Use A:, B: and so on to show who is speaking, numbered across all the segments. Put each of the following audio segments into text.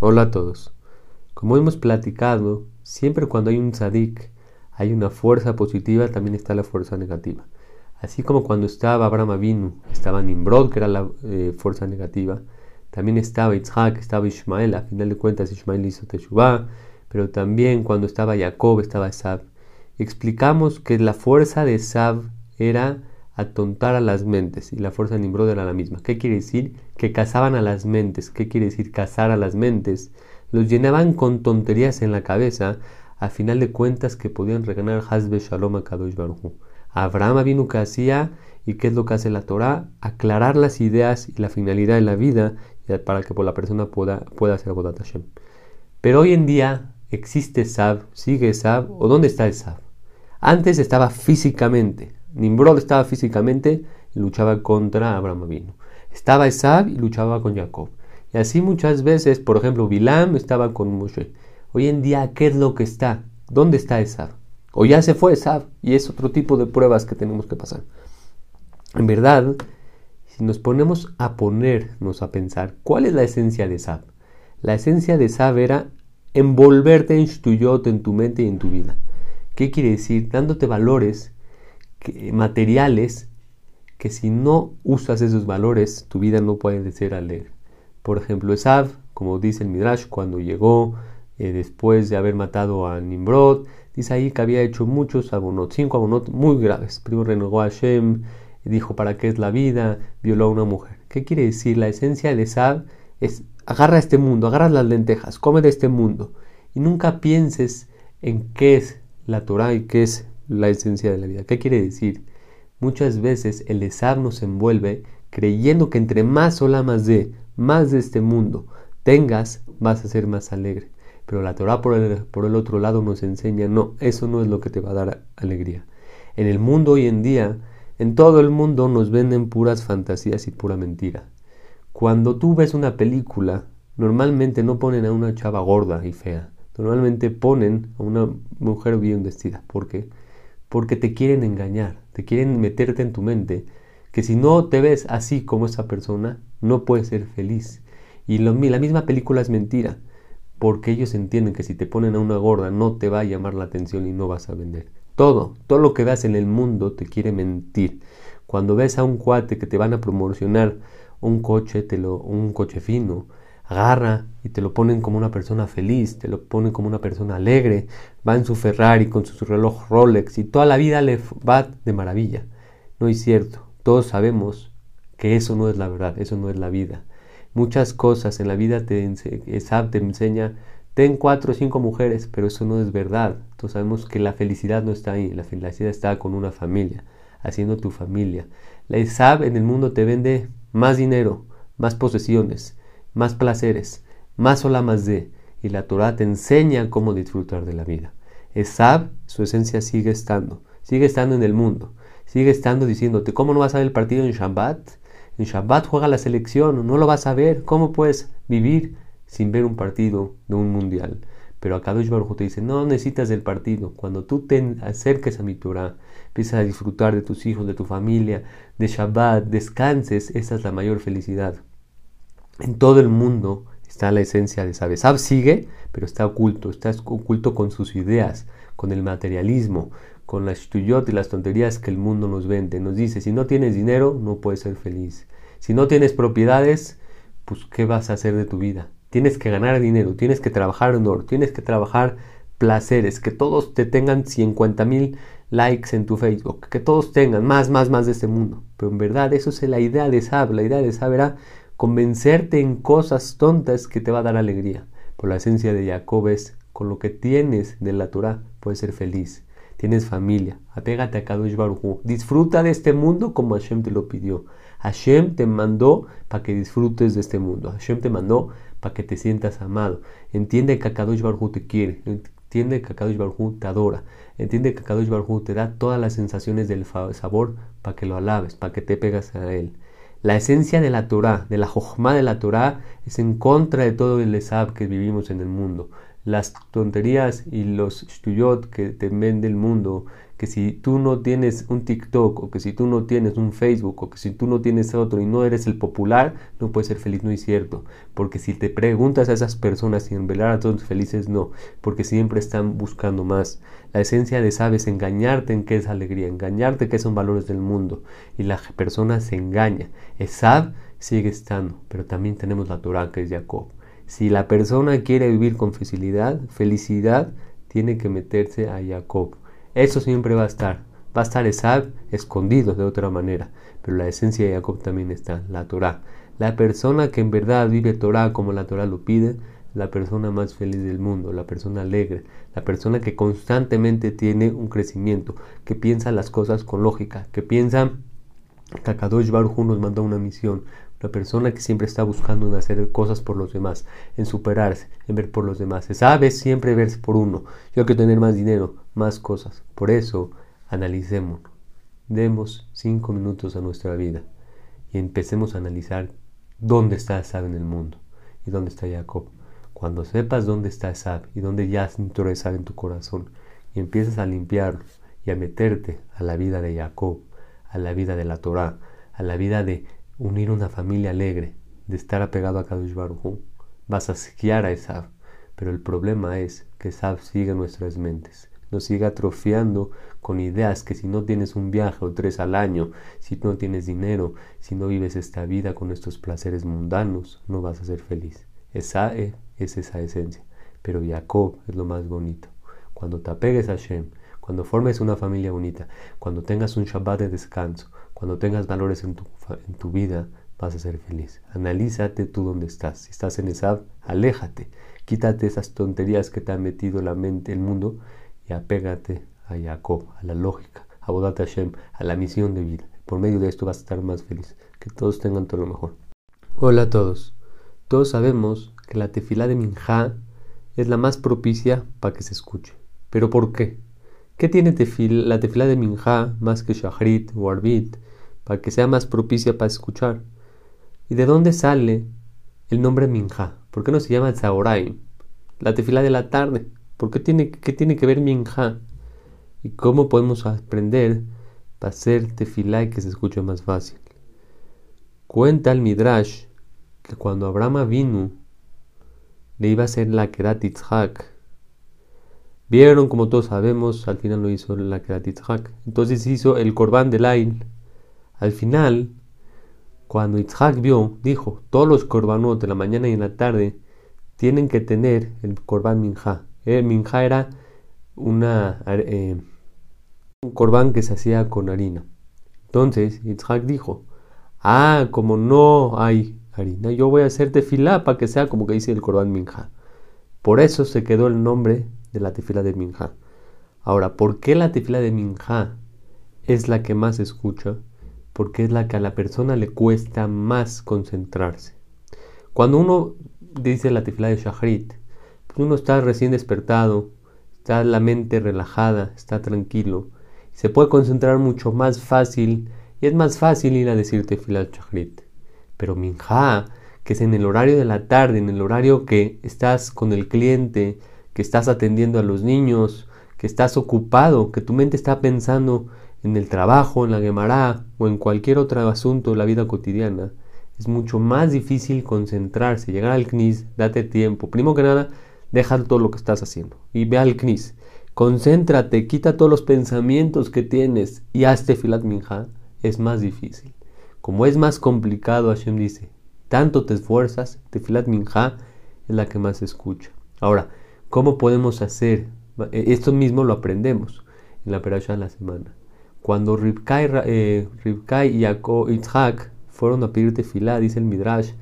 A: Hola a todos. Como hemos platicado, siempre cuando hay un tzadik, hay una fuerza positiva, también está la fuerza negativa. Así como cuando estaba Abraham Avinu, estaba Nimrod, que era la eh, fuerza negativa, también estaba Isaac, estaba Ismael, a final de cuentas Ismael hizo Teshuvah, pero también cuando estaba Jacob, estaba Esab. Explicamos que la fuerza de Esab era atontar a las mentes y la fuerza de Nimrod era la misma. ¿Qué quiere decir? Que cazaban a las mentes. ¿Qué quiere decir cazar a las mentes? Los llenaban con tonterías en la cabeza, a final de cuentas que podían reganar Hazbe Shalom a Kadosh Baruj Abraham vino que hacía y qué es lo que hace la Torah, aclarar las ideas y la finalidad de la vida para que la persona pueda, pueda hacer Abodat Hashem. Pero hoy en día existe Sab, sigue Sab, o dónde está el Sab. Antes estaba físicamente, Nimrod estaba físicamente y luchaba contra Abraham Avinu. Estaba Esab y luchaba con Jacob. Y así muchas veces, por ejemplo, Bilam estaba con Moshe. Hoy en día, ¿qué es lo que está? ¿Dónde está Esab? O ya se fue Esab y es otro tipo de pruebas que tenemos que pasar. En verdad, si nos ponemos a ponernos a pensar, ¿cuál es la esencia de Esab? La esencia de Esab era envolverte en Shtuyot, en tu mente y en tu vida. ¿Qué quiere decir? Dándote valores materiales que si no usas esos valores, tu vida no puede ser alegre. Por ejemplo, Esav, como dice el Midrash, cuando llegó eh, después de haber matado a Nimrod, dice ahí que había hecho muchos abonot, cinco abonot muy graves. Primero renegó a Hashem, dijo para qué es la vida, violó a una mujer. ¿Qué quiere decir? La esencia de Esav es agarra este mundo, agarra las lentejas, come de este mundo y nunca pienses en qué es la Torah y qué es la esencia de la vida. ¿Qué quiere decir? Muchas veces el Esab nos envuelve creyendo que entre más más de, más de este mundo tengas, vas a ser más alegre. Pero la Torah por el, por el otro lado nos enseña, no, eso no es lo que te va a dar alegría. En el mundo hoy en día, en todo el mundo nos venden puras fantasías y pura mentira. Cuando tú ves una película, normalmente no ponen a una chava gorda y fea. Normalmente ponen a una mujer bien vestida. ¿Por qué? porque te quieren engañar, te quieren meterte en tu mente que si no te ves así como esa persona, no puedes ser feliz. Y la misma película es mentira, porque ellos entienden que si te ponen a una gorda no te va a llamar la atención y no vas a vender. Todo, todo lo que veas en el mundo te quiere mentir. Cuando ves a un cuate que te van a promocionar un coche, te lo, un coche fino, agarra y te lo ponen como una persona feliz, te lo ponen como una persona alegre, va en su Ferrari con su reloj Rolex y toda la vida le va de maravilla. No es cierto, todos sabemos que eso no es la verdad, eso no es la vida. Muchas cosas en la vida te, te enseña, ten cuatro o cinco mujeres, pero eso no es verdad. Todos sabemos que la felicidad no está ahí, la felicidad está con una familia, haciendo tu familia. La ISAB en el mundo te vende más dinero, más posesiones, más placeres, más ola más de, y la Torah te enseña cómo disfrutar de la vida. Esab, su esencia sigue estando, sigue estando en el mundo, sigue estando diciéndote, ¿cómo no vas a ver el partido en Shabbat? En Shabbat juega la selección, no lo vas a ver, ¿cómo puedes vivir sin ver un partido de un mundial? Pero acá Kadosh Baruj te dice, no necesitas del partido. Cuando tú te acerques a mi Torah, empiezas a disfrutar de tus hijos, de tu familia, de Shabbat, descanses, esa es la mayor felicidad. En todo el mundo está la esencia de Sab. Sab sigue, pero está oculto, está oculto con sus ideas, con el materialismo, con las tuyot y las tonterías que el mundo nos vende. Nos dice, si no tienes dinero, no puedes ser feliz. Si no tienes propiedades, pues ¿qué vas a hacer de tu vida? Tienes que ganar dinero, tienes que trabajar honor, tienes que trabajar placeres, que todos te tengan 50 mil likes en tu Facebook, que todos tengan más, más, más de este mundo. Pero en verdad eso es la idea de Sab. La idea de Sab era convencerte en cosas tontas que te va a dar alegría. Por la esencia de Jacob es, con lo que tienes de la Torah, puedes ser feliz. Tienes familia, apégate a Kadosh Baruj Disfruta de este mundo como Hashem te lo pidió. Hashem te mandó para que disfrutes de este mundo. Hashem te mandó para que te sientas amado. Entiende que Kadosh Baruj te quiere. Entiende que Kadosh Baruj te adora. Entiende que Kadosh Baruj te da todas las sensaciones del sabor para que lo alabes, para que te pegas a él. La esencia de la Torah, de la Jochma de la Torah, es en contra de todo el Esab que vivimos en el mundo. Las tonterías y los shtuyot que te vende el mundo, que si tú no tienes un TikTok o que si tú no tienes un Facebook o que si tú no tienes otro y no eres el popular, no puedes ser feliz, no es cierto. Porque si te preguntas a esas personas si en verdad todos felices, no, porque siempre están buscando más. La esencia de saber es engañarte en qué es alegría, engañarte qué son valores del mundo y la persona se engaña. Esab sigue estando, pero también tenemos la Torah que es Jacob. Si la persona quiere vivir con facilidad, felicidad, tiene que meterse a Jacob. Eso siempre va a estar. Va a estar Esab escondido de otra manera. Pero la esencia de Jacob también está, la Torah. La persona que en verdad vive Torah como la Torah lo pide, la persona más feliz del mundo, la persona alegre, la persona que constantemente tiene un crecimiento, que piensa las cosas con lógica, que piensa que Akadosh Baruj nos mandó una misión, la persona que siempre está buscando hacer cosas por los demás, en superarse, en ver por los demás. Sabe siempre verse por uno. Yo que tener más dinero, más cosas. Por eso, analicemos. Demos cinco minutos a nuestra vida y empecemos a analizar dónde está Esab en el mundo y dónde está Jacob. Cuando sepas dónde está Esab y dónde ya entró Esab en tu corazón y empiezas a limpiarlo y a meterte a la vida de Jacob, a la vida de la Torah, a la vida de unir una familia alegre, de estar apegado a Kadosh Baruj vas a esquiar a Esab. Pero el problema es que Esab sigue nuestras mentes, nos sigue atrofiando con ideas que si no tienes un viaje o tres al año, si no tienes dinero, si no vives esta vida con estos placeres mundanos, no vas a ser feliz. Esa es esa esencia. Pero Jacob es lo más bonito. Cuando te apegues a Shem, cuando formes una familia bonita, cuando tengas un Shabbat de descanso, cuando tengas valores en tu, en tu vida, vas a ser feliz. Analízate tú dónde estás. Si estás en esa, aléjate. Quítate esas tonterías que te ha metido la mente, el mundo, y apégate a Jacob, a la lógica, a Bodat Hashem, a la misión de vida. Por medio de esto vas a estar más feliz. Que todos tengan todo lo mejor. Hola a todos. Todos sabemos que la tefila de Minja es la más propicia para que se escuche. ¿Pero por qué? ¿Qué tiene la tefila de Minja más que Shahrit o Arbit para que sea más propicia para escuchar. ¿Y de dónde sale el nombre Minja? ¿Por qué no se llama Zahoraim? La tefila de la tarde. ¿Por qué tiene, qué tiene que ver Minja? ¿Y cómo podemos aprender para hacer tefila y que se escuche más fácil? Cuenta el Midrash que cuando Abraham vino, le iba a hacer la Kerat Yitzhak. Vieron, como todos sabemos, al final lo hizo la Kerat Yitzhak. Entonces hizo el Korban de Lain al final, cuando Itzhak vio, dijo, todos los korbanot de la mañana y en la tarde tienen que tener el korban minja. El minja era eh, un korban que se hacía con harina. Entonces Itzhak dijo, ah, como no hay harina, yo voy a hacer tefilá para que sea como que dice el korban minja. Por eso se quedó el nombre de la tefila de minja. Ahora, ¿por qué la tefila de minja es la que más escucha? porque es la que a la persona le cuesta más concentrarse. Cuando uno dice la tifla de Shahrit, uno está recién despertado, está la mente relajada, está tranquilo, se puede concentrar mucho más fácil y es más fácil ir a decir tefila de Shahrit. Pero Minja, que es en el horario de la tarde, en el horario que estás con el cliente, que estás atendiendo a los niños, que estás ocupado, que tu mente está pensando en el trabajo, en la Gemara o en cualquier otro asunto de la vida cotidiana, es mucho más difícil concentrarse, llegar al CNIS, date tiempo. Primero que nada, deja todo lo que estás haciendo y ve al CNIS. Concéntrate, quita todos los pensamientos que tienes y hazte filat minja. Es más difícil. Como es más complicado, Hashem dice, tanto te esfuerzas, tefilat minja es la que más se escucha. Ahora, ¿cómo podemos hacer? Esto mismo lo aprendemos en la perasha de la semana. Cuando Ribkai, eh, y Jacob, Itzhak fueron a pedir tefilá, dice el Midrash,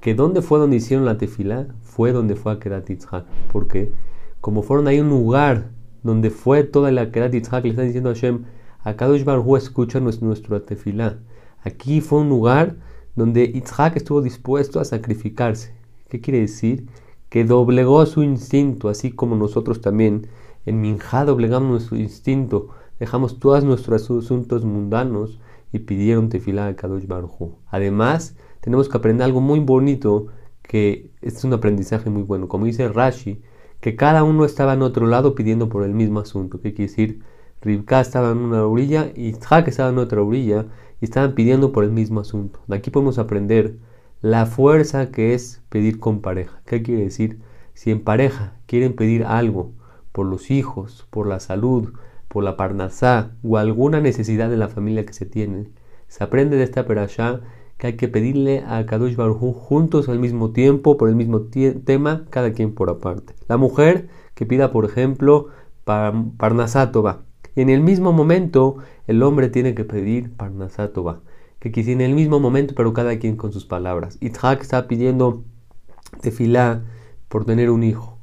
A: que donde fue donde hicieron la tefilá, fue donde fue a Kedat Itzhak. Porque como fueron ahí un lugar donde fue toda la Kedat Itzhak, le están diciendo a Hashem, a Kadosh Baruj escucha nuestro, tefilá. Aquí fue un lugar donde Itzhak estuvo dispuesto a sacrificarse. ¿Qué quiere decir? Que doblegó su instinto, así como nosotros también. En Minjá doblegamos nuestro instinto dejamos todos nuestros asuntos mundanos y pidieron tefilá a Kadosh Baruj Además, tenemos que aprender algo muy bonito, que es un aprendizaje muy bueno. Como dice Rashi, que cada uno estaba en otro lado pidiendo por el mismo asunto. ¿Qué quiere decir? Rivka estaba en una orilla y Isaac estaba en otra orilla y estaban pidiendo por el mismo asunto. De aquí podemos aprender la fuerza que es pedir con pareja. ¿Qué quiere decir? Si en pareja quieren pedir algo por los hijos, por la salud, por la parnasá o alguna necesidad de la familia que se tiene, se aprende de esta perashá que hay que pedirle a Kadosh Baruj juntos al mismo tiempo, por el mismo tema, cada quien por aparte. La mujer que pida, por ejemplo, Parnasátova. Y en el mismo momento, el hombre tiene que pedir Parnasátova. Que quise en el mismo momento, pero cada quien con sus palabras. Itzhak está pidiendo tefilá por tener un hijo.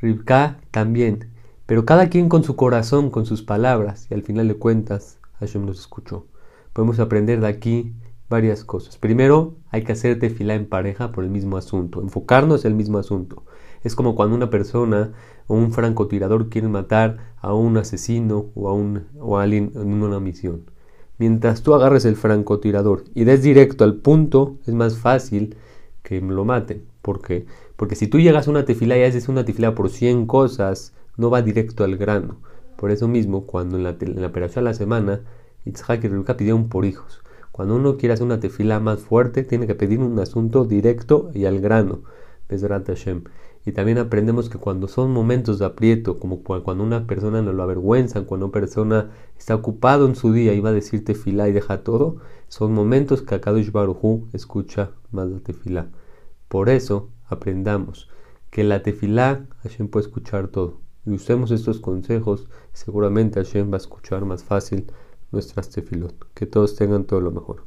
A: Rivka también. Pero cada quien con su corazón, con sus palabras. Y al final de cuentas, Hashem nos escuchó. Podemos aprender de aquí varias cosas. Primero, hay que hacer tefilá en pareja por el mismo asunto, enfocarnos en el mismo asunto. Es como cuando una persona o un francotirador quiere matar a un asesino o a, un, o alguien en una misión. Mientras tú agarres el francotirador y des directo al punto, es más fácil que lo maten. ¿Por qué? Porque si tú llegas a una tefilá y haces una tefilá por 100 cosas, no va directo al grano. Por eso mismo, cuando en la, la operación de la semana, Itzhak y Rebeca pidieron por hijos. Cuando uno quiere hacer una tefila más fuerte, tiene que pedir un asunto directo y al grano. Y también aprendemos que cuando son momentos de aprieto, como cuando una persona no lo avergüenza, cuando una persona está ocupado en su día y va a decir tefilá y deja todo, son momentos que Akadosh Barujú escucha más la tefilá. Por eso aprendamos que la tefilá Hashem puede escuchar todo. Y usemos estos consejos, seguramente Hashem va a escuchar más fácil nuestras tefilot. Que todos tengan todo lo mejor.